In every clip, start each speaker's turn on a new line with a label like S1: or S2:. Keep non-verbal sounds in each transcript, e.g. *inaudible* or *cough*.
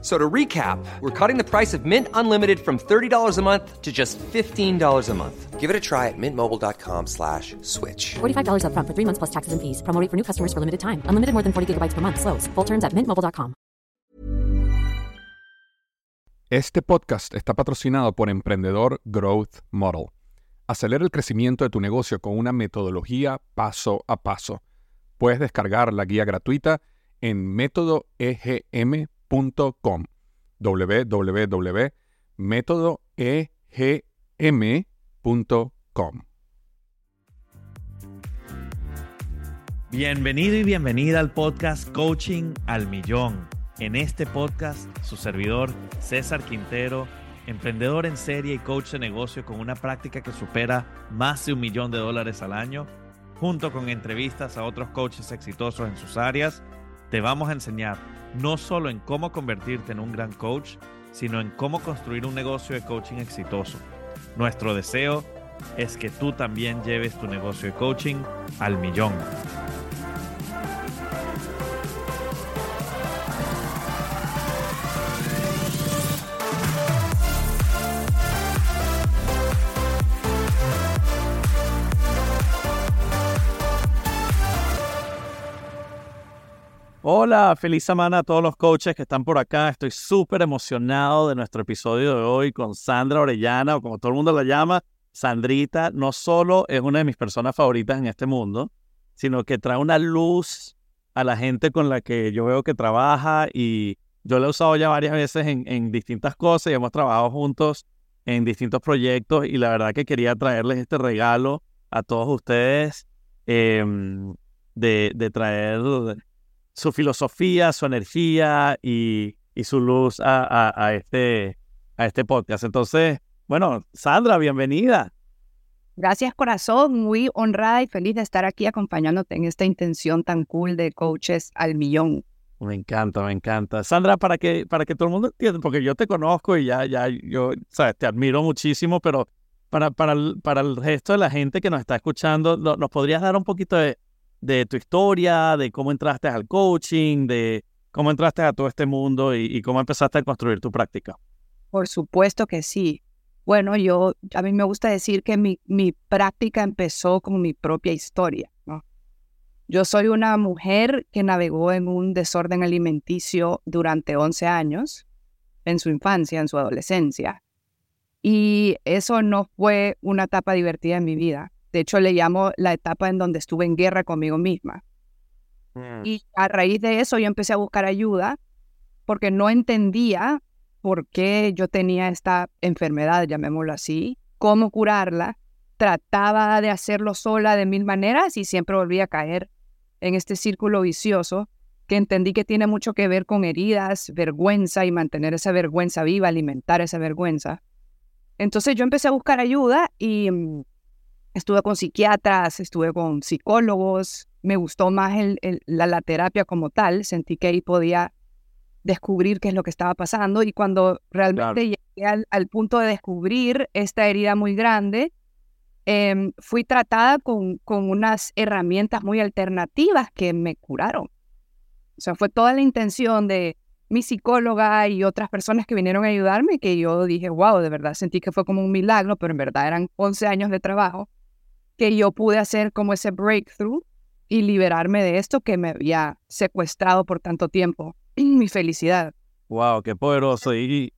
S1: So to recap, we're cutting the price of Mint Unlimited from $30 a month to just $15 a month.
S2: Give it a try at mintmobile.com slash switch.
S3: $45 upfront for three months plus taxes and fees. Promo rate for new customers for limited time. Unlimited more than 40 gigabytes per month. Slows. Full terms at mintmobile.com.
S4: Este podcast está patrocinado por Emprendedor Growth Model. Acelera el crecimiento de tu negocio con una metodología paso a paso. Puedes descargar la guía gratuita en métodoegm.com www.metodogm.com www.metodogm.com
S5: Bienvenido y bienvenida al podcast Coaching al Millón. En este podcast, su servidor César Quintero, emprendedor en serie y coach de negocio con una práctica que supera más de un millón de dólares al año, junto con entrevistas a otros coaches exitosos en sus áreas, te vamos a enseñar no solo en cómo convertirte en un gran coach, sino en cómo construir un negocio de coaching exitoso. Nuestro deseo es que tú también lleves tu negocio de coaching al millón. Hola, feliz semana a todos los coaches que están por acá. Estoy súper emocionado de nuestro episodio de hoy con Sandra Orellana, o como todo el mundo la llama, Sandrita. No solo es una de mis personas favoritas en este mundo, sino que trae una luz a la gente con la que yo veo que trabaja y yo la he usado ya varias veces en, distintas cosas y hemos trabajado juntos en distintos proyectos y la verdad que quería traerles este regalo a todos ustedes em, de, de traer su filosofía, su energía y, su luz a, este, a este podcast. Entonces, bueno, Sandra, bienvenida.
S6: Gracias, corazón. Muy honrada y feliz de estar aquí acompañándote en esta intención tan cool de coaches al millón.
S5: Me encanta, me encanta. Sandra, para que, para que todo el mundo entienda, porque yo te conozco y ya, ya, yo, sabes, te admiro muchísimo, pero para, para, para el resto de la gente que nos está escuchando, ¿nos podrías dar un poquito de, de tu historia, de cómo entraste al coaching, de cómo entraste a todo este mundo y, cómo empezaste a construir tu práctica.
S6: Por supuesto que sí. Bueno, yo, a mí me gusta decir que mi, mi práctica empezó como mi propia historia. Yo soy una mujer que navegó en un desorden alimenticio durante 11 años, en su infancia, en su adolescencia. Y eso no fue una etapa divertida en mi vida. De hecho, le llamo la etapa en donde estuve en guerra conmigo misma. Mm. Y a raíz de eso yo empecé a buscar ayuda porque no entendía por qué yo tenía esta enfermedad, llamémoslo así, cómo curarla. Trataba de hacerlo sola de mil maneras y siempre volvía a caer en este círculo vicioso que entendí que tiene mucho que ver con heridas, vergüenza y mantener esa vergüenza viva, alimentar esa vergüenza. Entonces yo empecé a buscar ayuda y mm, Estuve con psiquiatras, estuve con psicólogos, me gustó más la, terapia como tal, sentí que ahí podía descubrir qué es lo que estaba pasando y cuando realmente llegué al, punto de descubrir esta herida muy grande, em, fui tratada con, con unas herramientas muy alternativas que me curaron. O sea, fue toda la intención de mi psicóloga y otras personas que vinieron a ayudarme que yo dije, wow, de verdad sentí que fue como un milagro, pero en verdad eran 11 años de trabajo que yo pude hacer como ese breakthrough y liberarme de esto que me había secuestrado por tanto tiempo. *clears throat* Mi felicidad.
S5: Wow, qué poderoso. Y,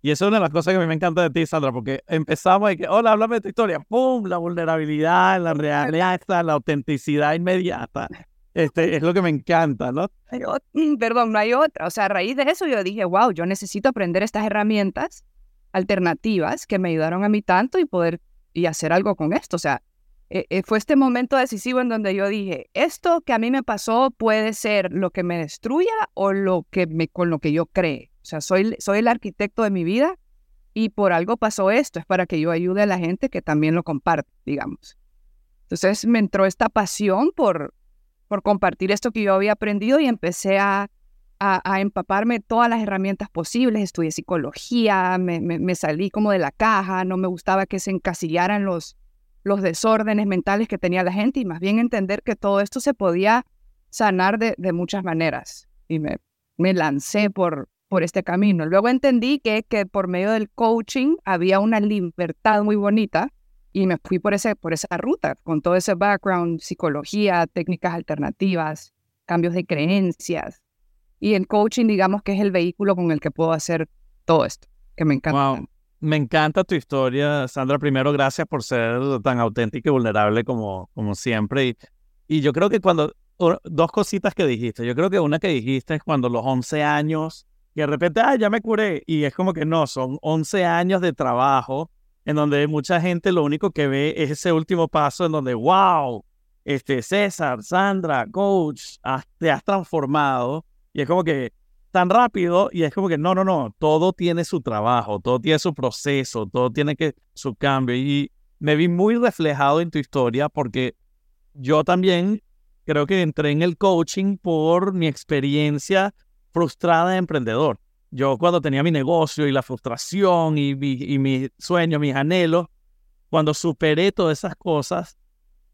S5: y eso es una de las cosas que a mí me encanta de ti, Sandra, porque empezamos y que, hola, háblame de tu historia. ¡Pum! La vulnerabilidad, la realidad, la autenticidad inmediata. Este, es lo que me encanta, ¿no?
S6: Pero, mm, perdón, no hay otra. O sea, a raíz de eso yo dije, wow, yo necesito aprender estas herramientas alternativas que me ayudaron a mí tanto y poder y hacer algo con esto. O sea, eh, eh, fue este momento decisivo en donde yo dije, esto que a mí me pasó puede ser lo que me destruya o lo que me, con lo que yo cree. O sea, soy, soy el arquitecto de mi vida y por algo pasó esto, es para que yo ayude a la gente que también lo comparte, digamos. Entonces me entró esta pasión por, por compartir esto que yo había aprendido y empecé a, a, empaparme todas las herramientas posibles. Estudié psicología, me, me, salí como de la caja, no me gustaba que se encasillaran los, los desórdenes mentales que tenía la gente y más bien entender que todo esto se podía sanar de, de muchas maneras. Y me, me lancé por, por este camino. Luego entendí que, que por medio del coaching había una libertad muy bonita y me fui por, ese, por esa ruta, con todo ese background, psicología, técnicas alternativas, cambios de creencias. Y el coaching, digamos que es el vehículo con el que puedo hacer todo esto, que me encanta.
S5: Wow. Me encanta tu historia, Sandra. Primero, gracias por ser tan auténtica y vulnerable como, como siempre. Y, y yo creo que cuando, dos cositas que dijiste, yo creo que una que dijiste es cuando los 11 años y de repente, ah, ya me curé. Y es como que no, son 11 años de trabajo en donde mucha gente lo único que ve es ese último paso en donde, wow, este, César, Sandra, coach, te has transformado. Y es como que tan rápido y es como que no, no, no, todo tiene su trabajo, todo tiene su proceso, todo tiene que su cambio. Y me vi muy reflejado en tu historia porque yo también creo que entré en el coaching por mi experiencia frustrada de emprendedor. Yo cuando tenía mi negocio y la frustración y, y, mis sueños, mis anhelos, cuando superé todas esas cosas,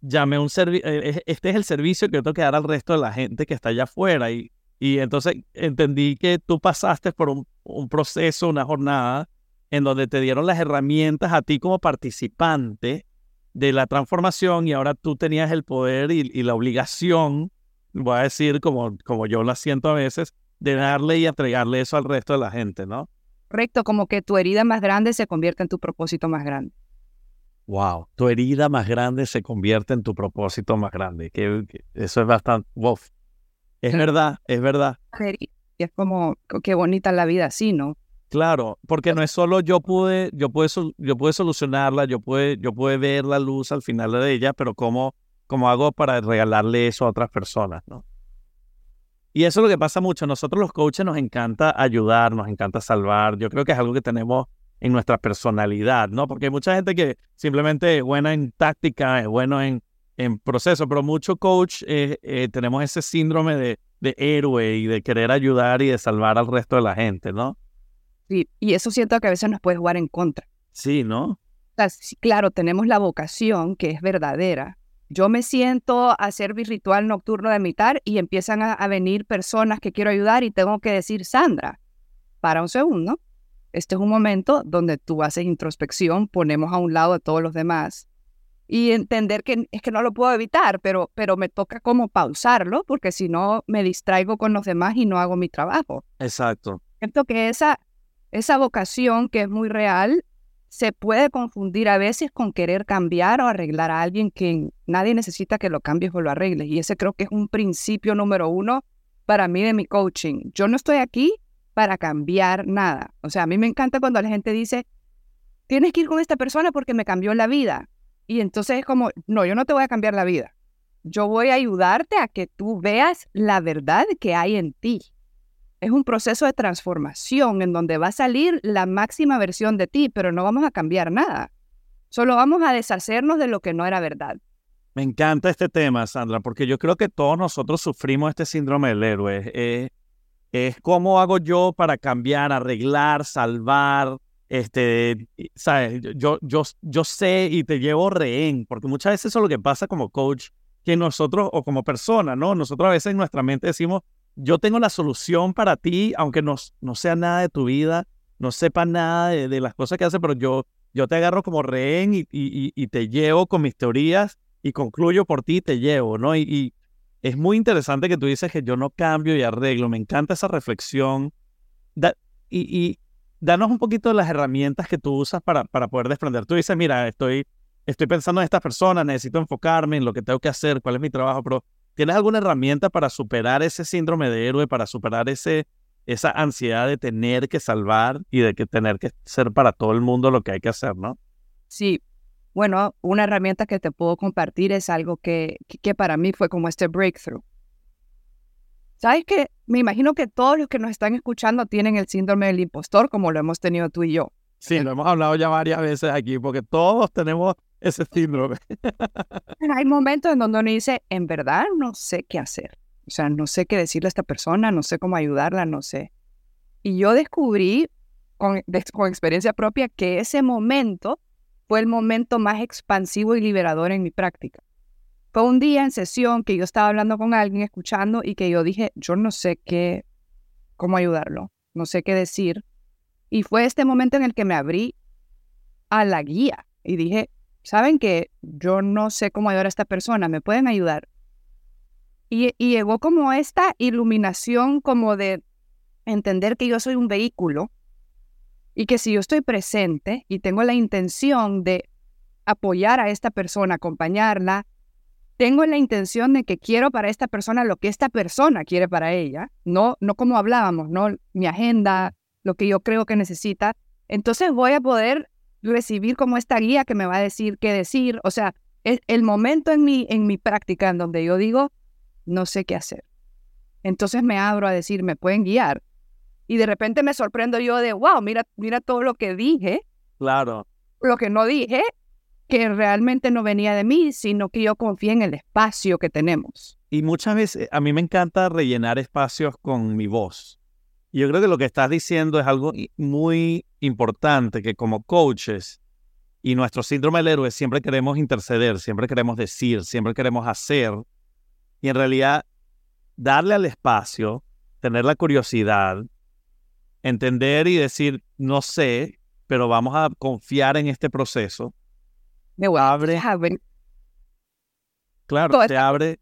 S5: llamé un servicio, eh, este es el servicio que yo tengo que dar al resto de la gente que está allá afuera. Y, y entonces entendí que tú pasaste por un, un, proceso, una jornada, en donde te dieron las herramientas a ti como participante de la transformación y ahora tú tenías el poder y, y la obligación, voy a decir como, como yo la siento a veces, de darle y entregarle eso al resto de la gente, ¿no?
S6: Correcto, como que tu herida más grande se convierte en tu propósito más grande.
S5: Wow, tu herida más grande se convierte en tu propósito más grande. Que, eso es bastante, wow. Es verdad, es verdad.
S6: Y es como, qué bonita la vida así, ¿no?
S5: Claro, porque no es solo yo pude, yo pude, yo pude solucionarla, yo pude, yo pude ver la luz al final de ella, pero cómo, cómo hago para regalarle eso a otras personas, ¿no? Y eso es lo que pasa mucho. Nosotros los coaches nos encanta ayudar, nos encanta salvar. Yo creo que es algo que tenemos en nuestra personalidad, ¿no? Porque hay mucha gente que simplemente es buena en táctica, es bueno en, en proceso, pero mucho coach eh, eh, tenemos ese síndrome de, de héroe y de querer ayudar y de salvar al resto de la gente, ¿no?
S6: Sí, y eso siento que a veces nos puede jugar en contra.
S5: Sí, ¿no?
S6: claro, tenemos la vocación que es verdadera, yo me siento a hacer mi ritual nocturno de mitad y empiezan a, venir personas que quiero ayudar y tengo que decir, Sandra, para un segundo, este es un momento donde tú haces introspección, ponemos a un lado a todos los demás y entender que es que no lo puedo evitar, pero, pero me toca como pausarlo porque si no me distraigo con los demás y no hago mi trabajo.
S5: Exacto.
S6: Siento que esa, esa vocación que es muy real se puede confundir a veces con querer cambiar o arreglar a alguien que nadie necesita que lo cambies o lo arregles. Y ese creo que es un principio número uno para mí de mi coaching. Yo no estoy aquí para cambiar nada. O sea, a mí me encanta cuando la gente dice, tienes que ir con esta persona porque me cambió la vida. Y entonces es como, no, yo no te voy a cambiar la vida. Yo voy a ayudarte a que tú veas la verdad que hay en ti es un proceso de transformación en donde va a salir la máxima versión de ti, pero no vamos a cambiar nada. Solo vamos a deshacernos de lo que no era verdad.
S5: Me encanta este tema, Sandra, porque yo creo que todos nosotros sufrimos este síndrome del héroe. Eh, es cómo hago yo para cambiar, arreglar, salvar. Este, sabes, yo, yo, yo sé y te llevo rehén, porque muchas veces eso es lo que pasa como coach, que nosotros o como persona, ¿no? Nosotros a veces en nuestra mente decimos, yo tengo la solución para ti, aunque no, no sea nada de tu vida, no sepa nada de, las cosas que hace, pero yo, yo te agarro como rehén y, y, te llevo con mis teorías y concluyo por ti y te llevo, ¿no? Y, es muy interesante que tú dices que yo no cambio y arreglo, me encanta esa reflexión. y, danos un poquito de las herramientas que tú usas para, para poder desprender. Tú dices, mira, estoy, estoy pensando en estas personas, necesito enfocarme en lo que tengo que hacer, cuál es mi trabajo, pero ¿Tienes alguna herramienta para superar ese síndrome de héroe, para superar ese, esa ansiedad de tener que salvar y de que tener que ser para todo el mundo lo que hay que hacer, ¿no?
S6: Sí. Bueno, una herramienta que te puedo compartir es algo que, que para mí fue como este breakthrough. ¿Sabes qué? Me imagino que todos los que nos están escuchando tienen el síndrome del impostor, como lo hemos tenido tú y yo.
S5: Sí, lo hemos hablado ya varias veces aquí, porque todos tenemos ese síndrome. *laughs*
S6: Hay momentos en donde uno dice, en verdad no sé qué hacer. O sea, no sé qué decirle a esta persona, no sé cómo ayudarla, no sé. Y yo descubrí con, con experiencia propia que ese momento fue el momento más expansivo y liberador en mi práctica. Fue un día en sesión que yo estaba hablando con alguien, escuchando, y que yo dije, yo no sé qué, cómo ayudarlo, no sé qué decir. Y fue este momento en el que me abrí a la guía y dije, ¿saben que Yo no sé cómo ayudar a esta persona, ¿me pueden ayudar? Y, y llegó como esta iluminación como de entender que yo soy un vehículo y que si yo estoy presente y tengo la intención de apoyar a esta persona, acompañarla, tengo la intención de que quiero para esta persona lo que esta persona quiere para ella, no, no como hablábamos, no mi agenda, lo que yo creo que necesita. Entonces voy a poder recibir como esta guía que me va a decir qué decir. O sea, es el momento en mi, en mi práctica en donde yo digo, no sé qué hacer. Entonces me abro a decir, me pueden guiar. Y de repente me sorprendo yo de, wow, mira, mira todo lo que dije.
S5: Claro.
S6: Lo que no dije, que realmente no venía de mí, sino que yo confié en el espacio que tenemos.
S5: Y muchas veces a mí me encanta rellenar espacios con mi voz. Yo creo que lo que estás diciendo es algo muy importante, que como coaches y nuestro síndrome del héroe siempre queremos interceder, siempre queremos decir, siempre queremos hacer. Y en realidad, darle al espacio, tener la curiosidad, entender y decir, no sé, pero vamos a confiar en este proceso.
S6: Me
S5: abre. Claro, se abre,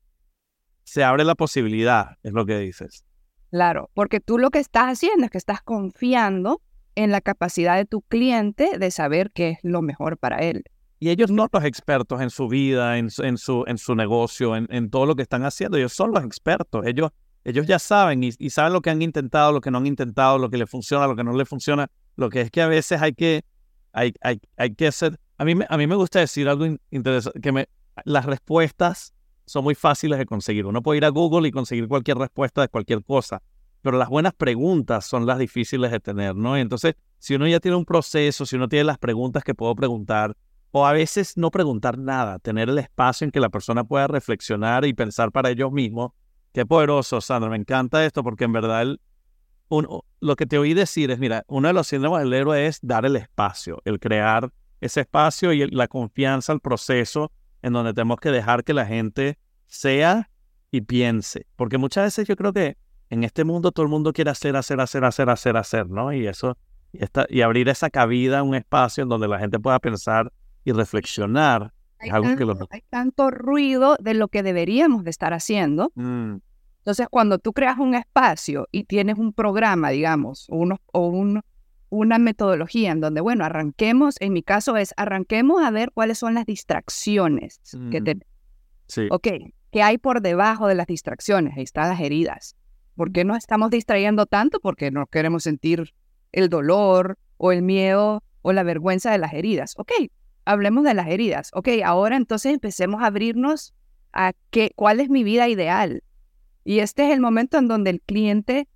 S5: se abre la posibilidad, es lo que dices.
S6: Claro, porque tú lo que estás haciendo es que estás confiando en la capacidad de tu cliente de saber qué es lo mejor para él.
S5: Y ellos no los expertos en su vida, en, en, su, en su negocio, en, en, todo lo que están haciendo. Ellos son los expertos. Ellos ellos ya saben y, saben lo que han intentado, lo que no han intentado, lo que le funciona, lo que no le funciona. Lo que es que a veces hay que, hay, hay, hay que hacer... A mí, a mí me gusta decir algo interesante, que me, las respuestas son muy fáciles de conseguir. Uno puede ir a Google y conseguir cualquier respuesta de cualquier cosa, pero las buenas preguntas son las difíciles de tener, ¿no? entonces, si uno ya tiene un proceso, si uno tiene las preguntas que puedo preguntar, o a veces no preguntar nada, tener el espacio en que la persona pueda reflexionar y pensar para ellos mismos, Qué poderoso, Sandra. Me encanta esto porque en verdad lo que te oí decir es, mira, uno de los síndromes del héroe es dar el espacio, el crear ese espacio y la confianza al proceso en donde tenemos que dejar que la gente sea y piense. Porque muchas veces yo creo que en este mundo todo el mundo quiere hacer, hacer, hacer, hacer, hacer, hacer, ¿no? Y eso, y, y abrir esa cabida, un espacio en donde la gente pueda pensar y reflexionar.
S6: Hay, tanto, ruido de lo que deberíamos de estar haciendo.
S5: Mm.
S6: Entonces, cuando tú creas un espacio y tienes un programa, digamos, uno, o un, una metodología en donde, bueno, arranquemos, en mi caso es, arranquemos a ver cuáles son las distracciones que tenemos.
S5: Sí.
S6: Ok, ¿qué hay por debajo de las distracciones? Ahí están las heridas. ¿Por qué nos estamos distrayendo tanto? Porque no queremos sentir el dolor o el miedo o la vergüenza de las heridas. Ok, hablemos de las heridas. Ok, ahora entonces empecemos a abrirnos a qué, cuál es mi vida ideal. Y este es el momento en donde el cliente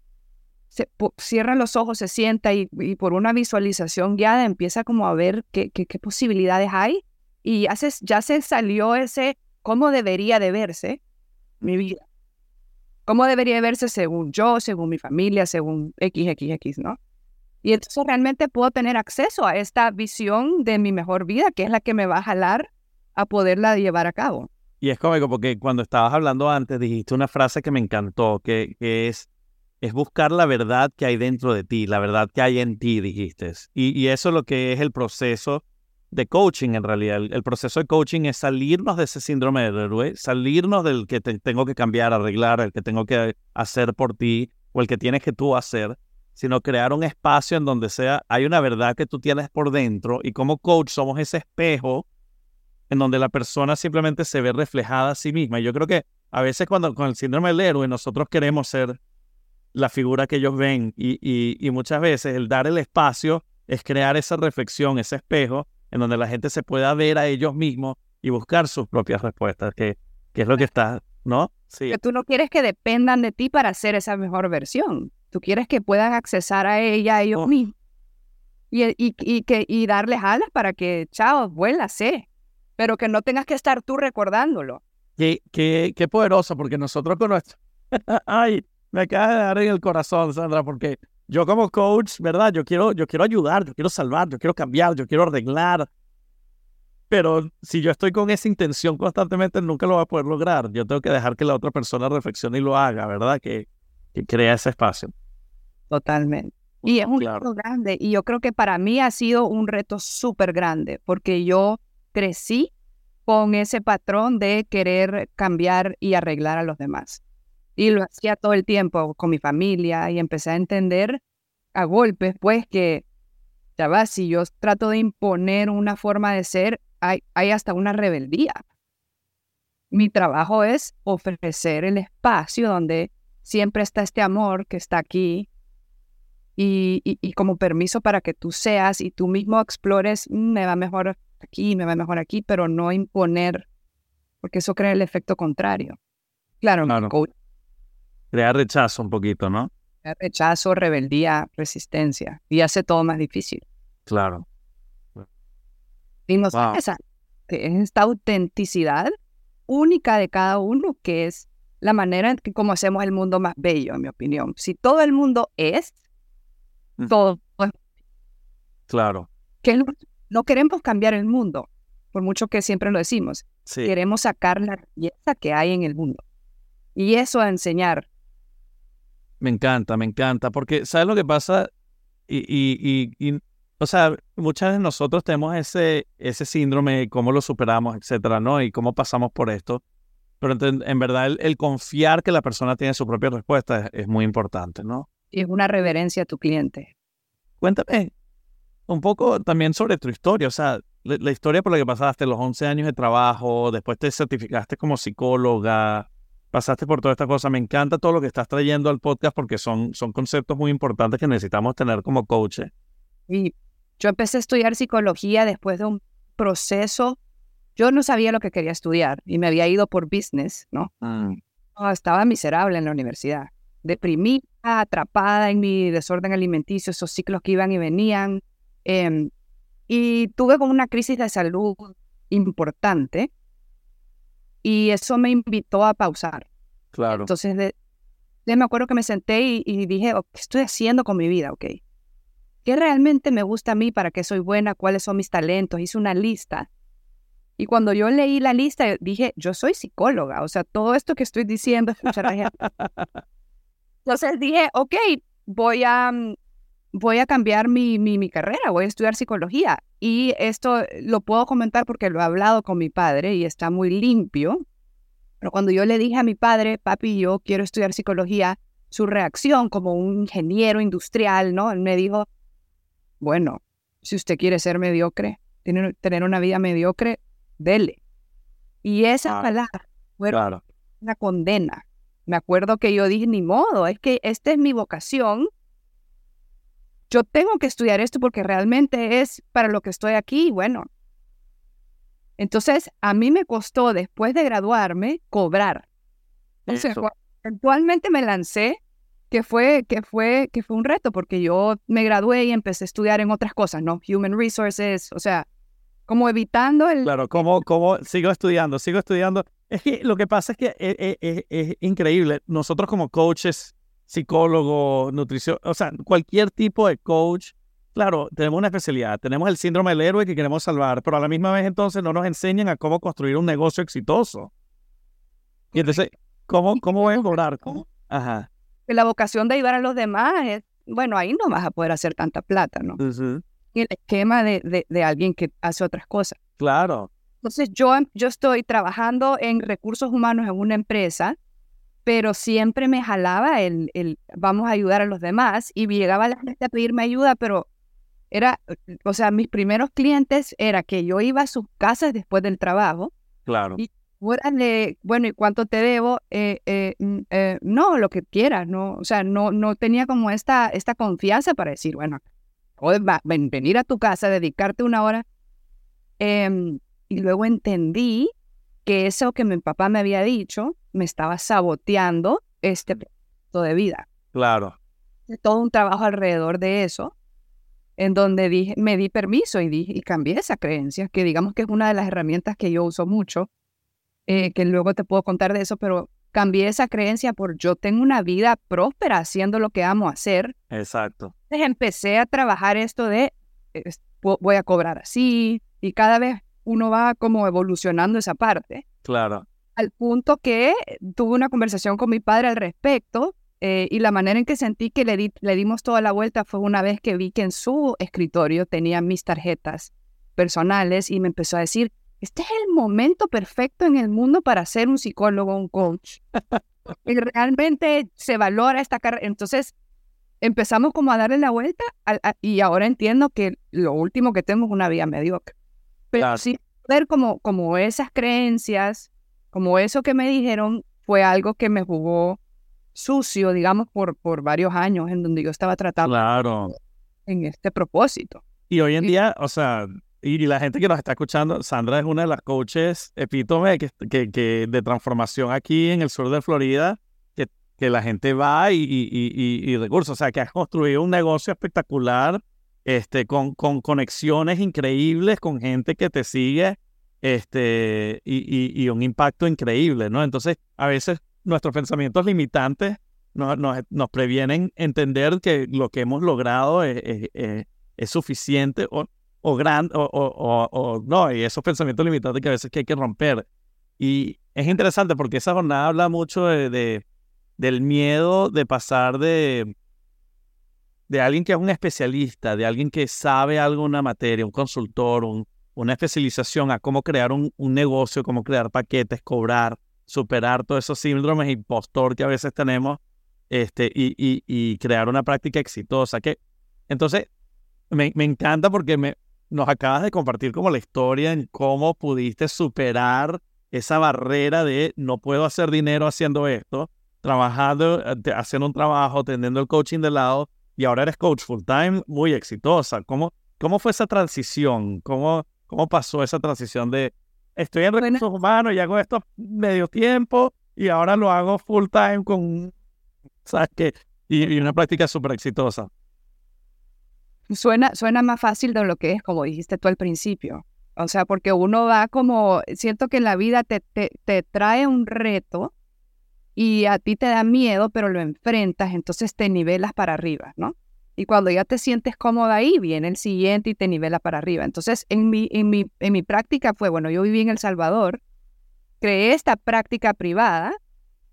S6: se, cierra los ojos, se sienta y, por una visualización guiada empieza como a ver qué, qué, posibilidades hay y ya se, ya se salió ese cómo debería de verse mi vida. Cómo debería de verse según yo, según mi familia, según XXX, ¿no? Y entonces realmente puedo tener acceso a esta visión de mi mejor vida, que es la que me va a jalar a poderla llevar a cabo.
S5: Y es cómico porque cuando estabas hablando antes dijiste una frase que me encantó, que, es, es buscar la verdad que hay dentro de ti, la verdad que hay en ti, dijiste. Y, eso es lo que es el proceso de coaching en realidad. El, proceso de coaching es salirnos de ese síndrome del héroe, salirnos del que tengo que cambiar, arreglar, el que tengo que hacer por ti o el que tienes que tú hacer, sino crear un espacio en donde sea, hay una verdad que tú tienes por dentro y como coach somos ese espejo en donde la persona simplemente se ve reflejada a sí misma. Y yo creo que a veces cuando con el síndrome del héroe nosotros queremos ser la figura que ellos ven y, y, muchas veces el dar el espacio es crear esa reflexión, ese espejo en donde la gente se pueda ver a ellos mismos y buscar sus propias respuestas, que, que es lo que está, ¿no?
S6: Sí. Que tú no quieres que dependan de ti para hacer esa mejor versión. Tú quieres que puedan accesar a ella ellos oh. mismos y, y, y, que, y darles alas para que, chao, vuela, sé pero que no tengas que estar tú recordándolo.
S5: Qué, qué, qué poderoso, porque nosotros con nuestro, *laughs* Ay, me acaba de dar en el corazón, Sandra, porque yo como coach, ¿verdad? Yo quiero, yo quiero ayudar, yo quiero salvar, yo quiero cambiar, yo quiero arreglar. Pero si yo estoy con esa intención constantemente, nunca lo voy a poder lograr. Yo tengo que dejar que la otra persona reflexione y lo haga, ¿verdad? Que, que crea ese espacio.
S6: Totalmente. Y es un
S5: Claro.
S6: reto grande. Y yo creo que para mí ha sido un reto súper grande, porque yo crecí con ese patrón de querer cambiar y arreglar a los demás. Y lo hacía todo el tiempo con mi familia y empecé a entender a golpes, pues, que ya va, si yo trato de imponer una forma de ser, hay, hay hasta una rebeldía. Mi trabajo es ofrecer el espacio donde siempre está este amor que está aquí y, y- y como permiso para que tú seas y tú mismo explores, "Mm, me va mejor aquí, me va mejor aquí, pero no imponer, porque eso crea el efecto contrario. Claro,
S5: Claro.
S6: coach,
S5: Crear rechazo un poquito, ¿no?
S6: rechazo, rebeldía, resistencia, y hace todo más difícil.
S5: Claro.
S6: Y nos
S5: Wow.
S6: esa, es esta autenticidad única de cada uno que es la manera en que como hacemos el mundo más bello, en mi opinión. Si todo el mundo es,
S5: Mm.
S6: todo es
S5: Claro.
S6: que no queremos cambiar el mundo, por mucho que siempre lo decimos.
S5: Sí.
S6: Queremos sacar la belleza que hay en el mundo. Y eso a enseñar.
S5: Me encanta, me encanta, porque ¿sabes lo que pasa? Y, y, y, y, o sea, muchas de nosotros tenemos ese, ese síndrome, cómo lo superamos, etcétera, ¿no? Y cómo pasamos por esto. Pero en, en verdad el, el confiar que la persona tiene su propia respuesta es, es muy importante, ¿no?
S6: Y es una reverencia a tu cliente.
S5: Cuéntame un poco también sobre tu historia, o sea, la, la historia por la que pasaste, los 11 años de trabajo, después te certificaste como psicóloga, pasaste por toda esta cosa. Me encanta todo lo que estás trayendo al podcast porque son, son conceptos muy importantes que necesitamos tener como coaches.
S6: Y yo empecé a estudiar psicología después de un proceso. Yo no sabía lo que quería estudiar y me había ido por business, ¿no? No, estaba miserable en la universidad, deprimida, atrapada en mi desorden alimenticio, esos ciclos que iban y venían. em, y tuve como una crisis de salud importante y eso me invitó a pausar.
S5: Claro.
S6: Entonces, de, de- me acuerdo que me senté y, y dije, "Oh, ¿qué estoy haciendo con mi vida? Ok. ¿Qué realmente me gusta a mí? ¿Para qué soy buena? ¿Cuáles son mis talentos? Hice una lista. Y cuando yo leí la lista, dije, yo soy psicóloga. O sea, todo esto que estoy diciendo, escuchar a la *laughs* gente. Entonces dije, ok, voy a, mm, voy a cambiar mi, mi, mi carrera, voy a estudiar psicología. Y esto lo puedo comentar porque lo he hablado con mi padre y está muy limpio. Pero cuando yo le dije a mi padre, papi, yo quiero estudiar psicología, su reacción como un ingeniero industrial, ¿no? Él me dijo, bueno, si usted quiere ser mediocre, tener, tener una vida mediocre, dele. Y esas
S5: Ah,
S6: palabras fueron
S5: Claro.
S6: una condena. Me acuerdo que yo dije, ni modo, es que esta es mi vocación. Yo tengo que estudiar esto porque realmente es para lo que estoy aquí. y Bueno, entonces a mí me costó después de graduarme cobrar. Entonces, eventualmente me lancé, que fue, que fue, que fue un reto porque yo me gradué y empecé a estudiar en otras cosas, ¿no? Human Resources, o sea, como evitando el,
S5: Claro, ¿cómo, cómo sigo estudiando? Sigo estudiando. Es que lo que pasa es que es, es- es- es increíble. Nosotros como coaches, psicólogos, nutrición, o sea, cualquier tipo de coach, claro, tenemos una especialidad. Tenemos el síndrome del héroe que queremos salvar, pero a la misma vez entonces no nos enseñan a cómo construir un negocio exitoso. Y entonces, ¿cómo, cómo voy a cobrar? ¿Cómo? Ajá.
S6: la vocación de ayudar a los demás es, bueno, ahí no vas a poder hacer tanta plata, ¿no? Y el esquema de, de, de alguien que hace otras cosas.
S5: Claro.
S6: Entonces, yo, yo estoy trabajando en recursos humanos en una empresa, pero siempre me jalaba el, el vamos a ayudar a los demás y llegaba la gente a pedirme ayuda, pero era, o sea, mis primeros clientes era que yo iba a sus casas después del trabajo
S5: Claro.
S6: Y- Órale, bueno, ¿y cuánto te debo? Eh, eh, mm, eh, no, lo que quieras, no, o sea, no, no tenía como esta, esta confianza para decir, bueno, va- ven- venir a tu casa, dedicarte una hora. Em, y luego entendí que eso que mi papá me había dicho me estaba saboteando este proyecto de vida.
S5: Claro.
S6: Todo un trabajo alrededor de eso, en donde dije, me di permiso y, dije, y cambié esa creencia, que digamos que es una de las herramientas que yo uso mucho, eh, que luego te puedo contar de eso, pero cambié esa creencia por yo tengo una vida próspera haciendo lo que amo hacer.
S5: Exacto.
S6: Entonces empecé a trabajar esto de voy a cobrar así y cada vez uno va como evolucionando esa parte
S5: Claro.
S6: Al punto que tuve una conversación con mi padre al respecto eh, y la manera en que sentí que le, di- le dimos toda la vuelta fue una vez que vi que en su escritorio tenía mis tarjetas personales y me empezó a decir, este es el momento perfecto en el mundo para ser un psicólogo, un coach. y realmente se valora esta carrera. Entonces empezamos como a darle la vuelta a- y ahora entiendo que lo último que tengo es una vida mediocre. Pero
S5: Claro.
S6: sí ver como, como esas creencias, como eso que me dijeron, fue algo que me jugó sucio, digamos, por, por varios años en donde yo estaba tratando
S5: Claro.
S6: en este propósito.
S5: Y hoy en
S6: Y-
S5: día, o sea, y la gente que nos está escuchando, Sandra es una de las coaches epítome que, que, que de transformación aquí en el sur de Florida, que, que la gente va y, y, y, y- y recursos, o sea, que has construido un negocio espectacular, este, con, con conexiones increíbles, con gente que te sigue, este, y, y, un impacto increíble, ¿no? Entonces, a veces nuestros pensamientos limitantes nos, nos, nos previenen entender que lo que hemos logrado es, es- es- suficiente o, o grande o, o- o- no, y esos pensamientos limitantes que a veces hay que romper. Y es interesante porque esa jornada habla mucho de, de- del miedo de pasar de, de alguien que es un especialista, de alguien que sabe algo una materia, un consultor, un- una especialización a cómo crear un, un negocio, cómo crear paquetes, cobrar, superar todos esos síndromes impostor que a veces tenemos este, y, y- y crear una práctica exitosa. Que, entonces, me, me encanta porque me, nos acabas de compartir como la historia en cómo pudiste superar esa barrera de no puedo hacer dinero haciendo esto, trabajando, eh, haciendo un trabajo, teniendo el coaching de lado y ahora eres coach full time, muy exitosa. ¿Cómo, cómo fue esa transición? ¿Cómo, ¿Cómo pasó esa transición de estoy en recursos humanos y hago esto medio tiempo y ahora lo hago full time con, ¿sabes qué? Y, y una práctica súper exitosa.
S6: Suena, suena más fácil de lo que es, como dijiste tú al principio. O sea, porque uno va como, siento que la vida te, te, te trae un reto y a ti te da miedo, pero lo enfrentas, entonces te nivelas para arriba, ¿no? Y cuando ya te sientes cómoda ahí, viene el siguiente y te nivela para arriba. Entonces, en mi, en mi, en mi práctica fue, bueno, yo viví en El Salvador, creé esta práctica privada,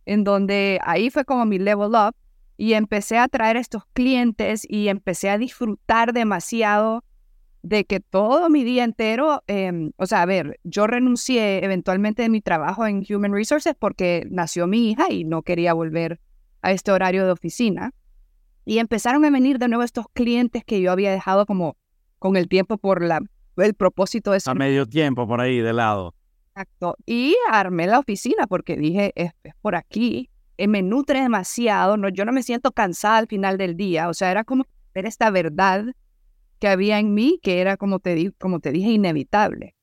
S6: en donde ahí fue como mi level up, y empecé a traer estos clientes y empecé a disfrutar demasiado de que todo mi día entero, em, o sea, a ver, yo renuncié eventualmente de mi trabajo en Human Resources porque nació mi hija y no quería volver a este horario de oficina. Y empezaron a venir de nuevo estos clientes que yo había dejado como con el tiempo por la, el propósito de
S5: A medio tiempo por ahí de lado.
S6: Exacto. Y armé la oficina porque dije, es, es por aquí, eh, me nutre demasiado, no, yo no me siento cansada al final del día, o sea, era como ver esta verdad que había en mí, que era, como te, di- como te dije, inevitable.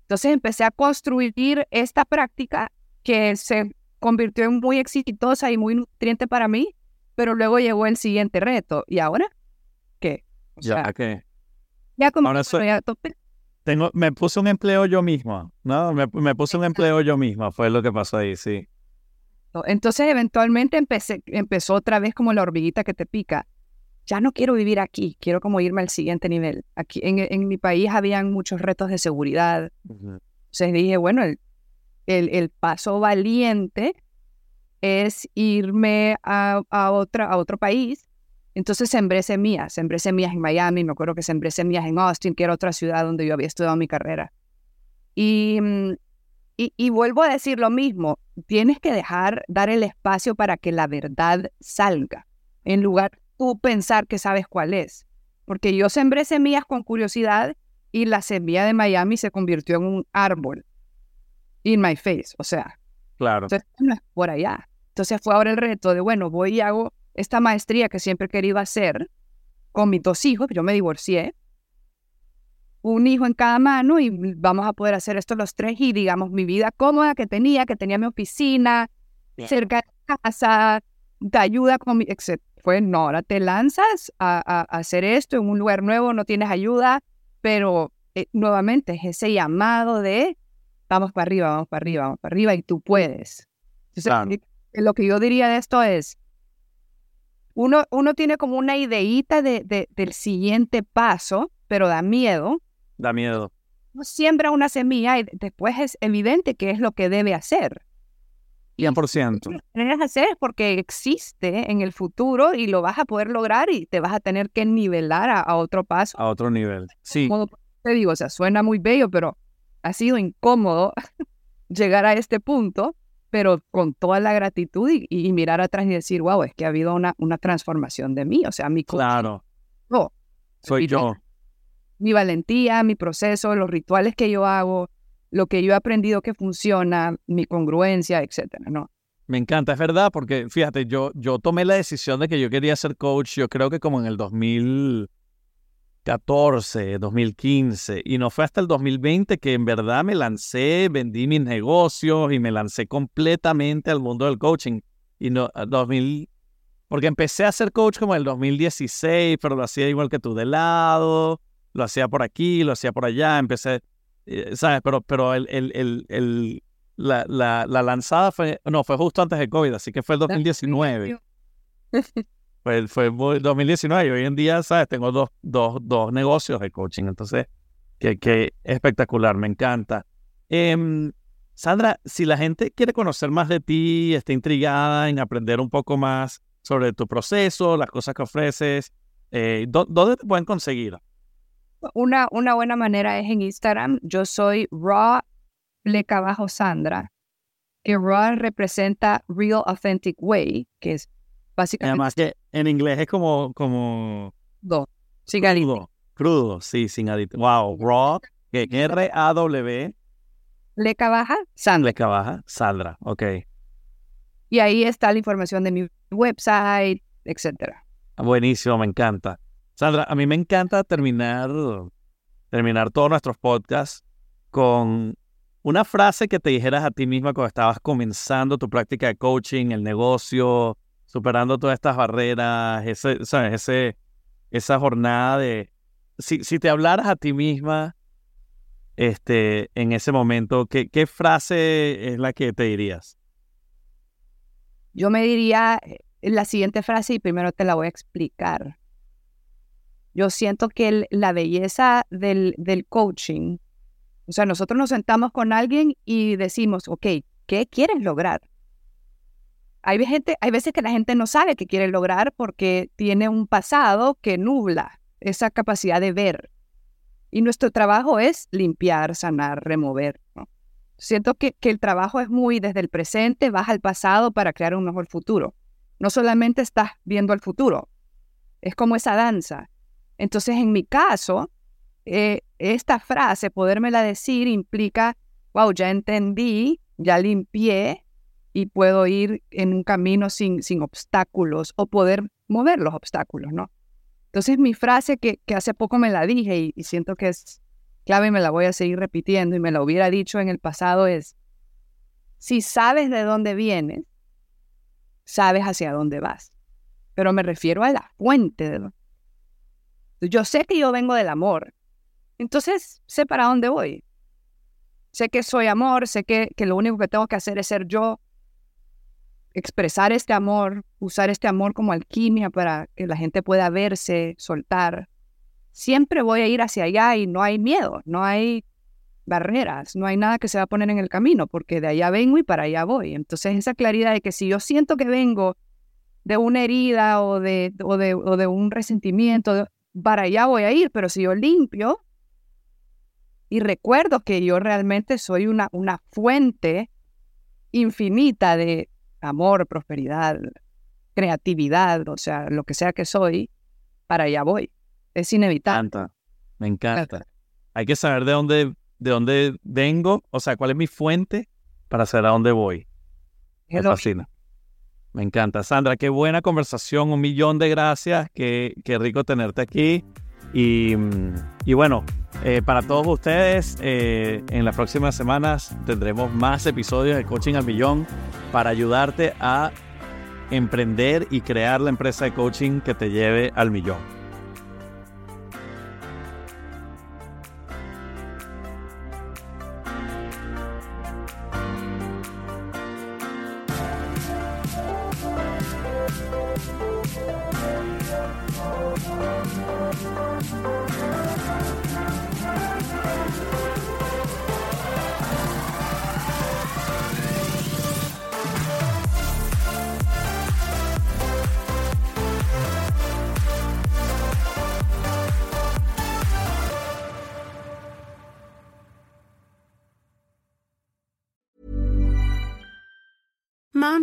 S6: Entonces empecé a construir esta práctica que se convirtió en muy exitosa y muy nutriente para mí, pero luego llegó el siguiente reto. ¿Y ahora? ¿Qué? O
S5: Ya
S6: sea,
S5: que
S6: ya como
S5: ahora soy-
S6: ya topé-
S5: tengo, me puse un empleo yo mismo, ¿no? Me, me puse un empleo yo misma, fue lo que pasó ahí, sí.
S6: Entonces, eventualmente empecé, empezó otra vez como la hormiguita que te pica. Ya no quiero vivir aquí, quiero como irme al siguiente nivel. Aquí en, en mi país habían muchos retos de seguridad. Entonces dije, bueno, el, el, el paso valiente es irme a, a, otra, a otro país. Entonces sembré semillas, sembré semillas en Miami, me acuerdo que sembré semillas en Austin, que era otra ciudad donde yo había estudiado mi carrera. Y, mm, y, y vuelvo a decir lo mismo, tienes que dejar, dar el espacio para que la verdad salga, en lugar tú pensar que sabes cuál es. Porque yo sembré semillas con curiosidad y la semilla de Miami se convirtió en un árbol. In my face, o sea,
S5: Claro.
S6: entonces no es por allá. Entonces fue ahora el reto de, bueno, voy y hago esta maestría que siempre he querido hacer con mis dos hijos, yo me divorcié, un hijo en cada mano y vamos a poder hacer esto los tres y digamos mi vida cómoda que tenía, que tenía mi oficina
S5: Bien.
S6: cerca de casa, te ayuda con mi, etc. Fue, no, ahora te lanzas a, a- a hacer esto en un lugar nuevo, no tienes ayuda, pero eh, nuevamente es ese llamado de vamos para arriba, vamos para arriba, vamos para arriba y tú puedes. Entonces,
S5: Claro.
S6: Lo que yo diría de esto es, uno, uno tiene como una ideíta de, de- del siguiente paso, pero da miedo.
S5: Da miedo.
S6: Uno siembra una semilla y después es evidente qué es lo que debe hacer.
S5: 100%.
S6: Lo que debes hacer es porque existe en el futuro y lo vas a poder lograr y te vas a tener que nivelar a, a otro paso.
S5: A otro nivel. Sí,
S6: Como te digo, o sea, suena muy bello, pero ha sido incómodo *laughs* llegar a este punto, pero con toda la gratitud y, y mirar atrás y decir, wow, es que ha habido una, una transformación de mí, o sea, mi,
S5: claro.
S6: no,
S5: Soy yo.
S6: mi valentía, mi proceso, los rituales que yo hago, lo que yo he aprendido que funciona, mi congruencia, etcétera, ¿no?
S5: Me encanta, es verdad, porque fíjate, yo, yo tomé la decisión de que yo quería ser coach, yo creo que como en el 2014, 2015, y no fue hasta el 2020 que en verdad me lancé, vendí mis negocios y me lancé completamente al mundo del coaching. Y no, a 2000, porque empecé a ser coach como en el 2016, pero lo hacía igual que tú de lado, lo hacía por aquí, lo hacía por allá, empecé, eh, ¿sabes? Pero, pero el, el, el, el- la, la, la lanzada fue, no, fue justo antes de COVID, así que fue el 2019. *laughs* Fue, fue muy- 2019 y hoy en día, ¿sabes? Tengo dos, dos, dos negocios de coaching, entonces, que, que espectacular, me encanta. Em, Sandra, si la gente quiere conocer más de ti, está intrigada en aprender un poco más sobre tu proceso, las cosas que ofreces, eh, ¿dó- ¿dónde te pueden conseguir?
S6: Una, una buena manera es en Instagram. Yo soy Raw Pleca Bajo Sandra, que Raw representa Real Authentic Way, que es básicamente
S5: Además que en inglés es como, como
S6: sin aditivo.
S5: crudo, crudo, sí, sin aditivo. Wow, raw, R-A-W,
S6: Pleca Baja Sandra.
S5: leca baja, Sandra, ok.
S6: Y ahí está la información de mi website, etcétera.
S5: Buenísimo, me encanta. Sandra, a mí me encanta terminar, terminar todos nuestros podcasts con una frase que te dijeras a ti misma cuando estabas comenzando tu práctica de coaching, el negocio, superando todas estas barreras, ese, ¿sabes? Ese, esa jornada de... Si, si te hablaras a ti misma este, en ese momento, ¿qué, ¿qué frase es la que te dirías?
S6: Yo me diría eh, la siguiente frase y primero te la voy a explicar. Yo siento que la belleza del, del coaching, o sea, nosotros nos sentamos con alguien y decimos, ok, ¿qué quieres lograr? Hay, gente, hay veces que la gente no sabe qué quiere lograr porque tiene un pasado que nubla esa capacidad de ver. Y nuestro trabajo es limpiar, sanar, remover. Siento que, que el trabajo es muy desde el presente, vas al pasado para crear un mejor futuro. No solamente estás viendo el futuro, es como esa danza. Entonces, en mi caso, eh, esta frase, podérmela decir, implica, wow, ya entendí, ya limpié y puedo ir en un camino sin, sin obstáculos o poder mover los obstáculos, ¿no? Entonces, mi frase que, que hace poco me la dije y, siento que es clave y me la voy a seguir repitiendo y me la hubiera dicho en el pasado es, si sabes de dónde vienes, sabes hacia dónde vas. Pero me refiero a la fuente de lo- Yo sé que yo vengo del amor, entonces sé para dónde voy. Sé que soy amor, sé que, que lo único que tengo que hacer es ser yo, expresar este amor, usar este amor como alquimia para que la gente pueda verse, soltar. Siempre voy a ir hacia allá y no hay miedo, no hay barreras, no hay nada que se va a poner en el camino, porque de allá vengo y para allá voy. Entonces esa claridad de que si yo siento que vengo de una herida o de, o de, o de un resentimiento, para allá voy a ir, pero si yo limpio y recuerdo que yo realmente soy una, una fuente infinita de amor, prosperidad, creatividad, o sea, lo que sea que soy, para allá voy. Es inevitable.
S5: encanta, me encanta. Hay que saber de dónde, de dónde vengo, o sea, cuál es mi fuente para saber a dónde voy. Me fascina. Me encanta. Sandra, qué buena conversación. Un millón de gracias. Qué, qué rico tenerte aquí. Y, y bueno, eh, para todos ustedes, eh, en las próximas semanas tendremos más episodios de Coaching al Millón para ayudarte a emprender y crear la empresa de coaching que te lleve al millón.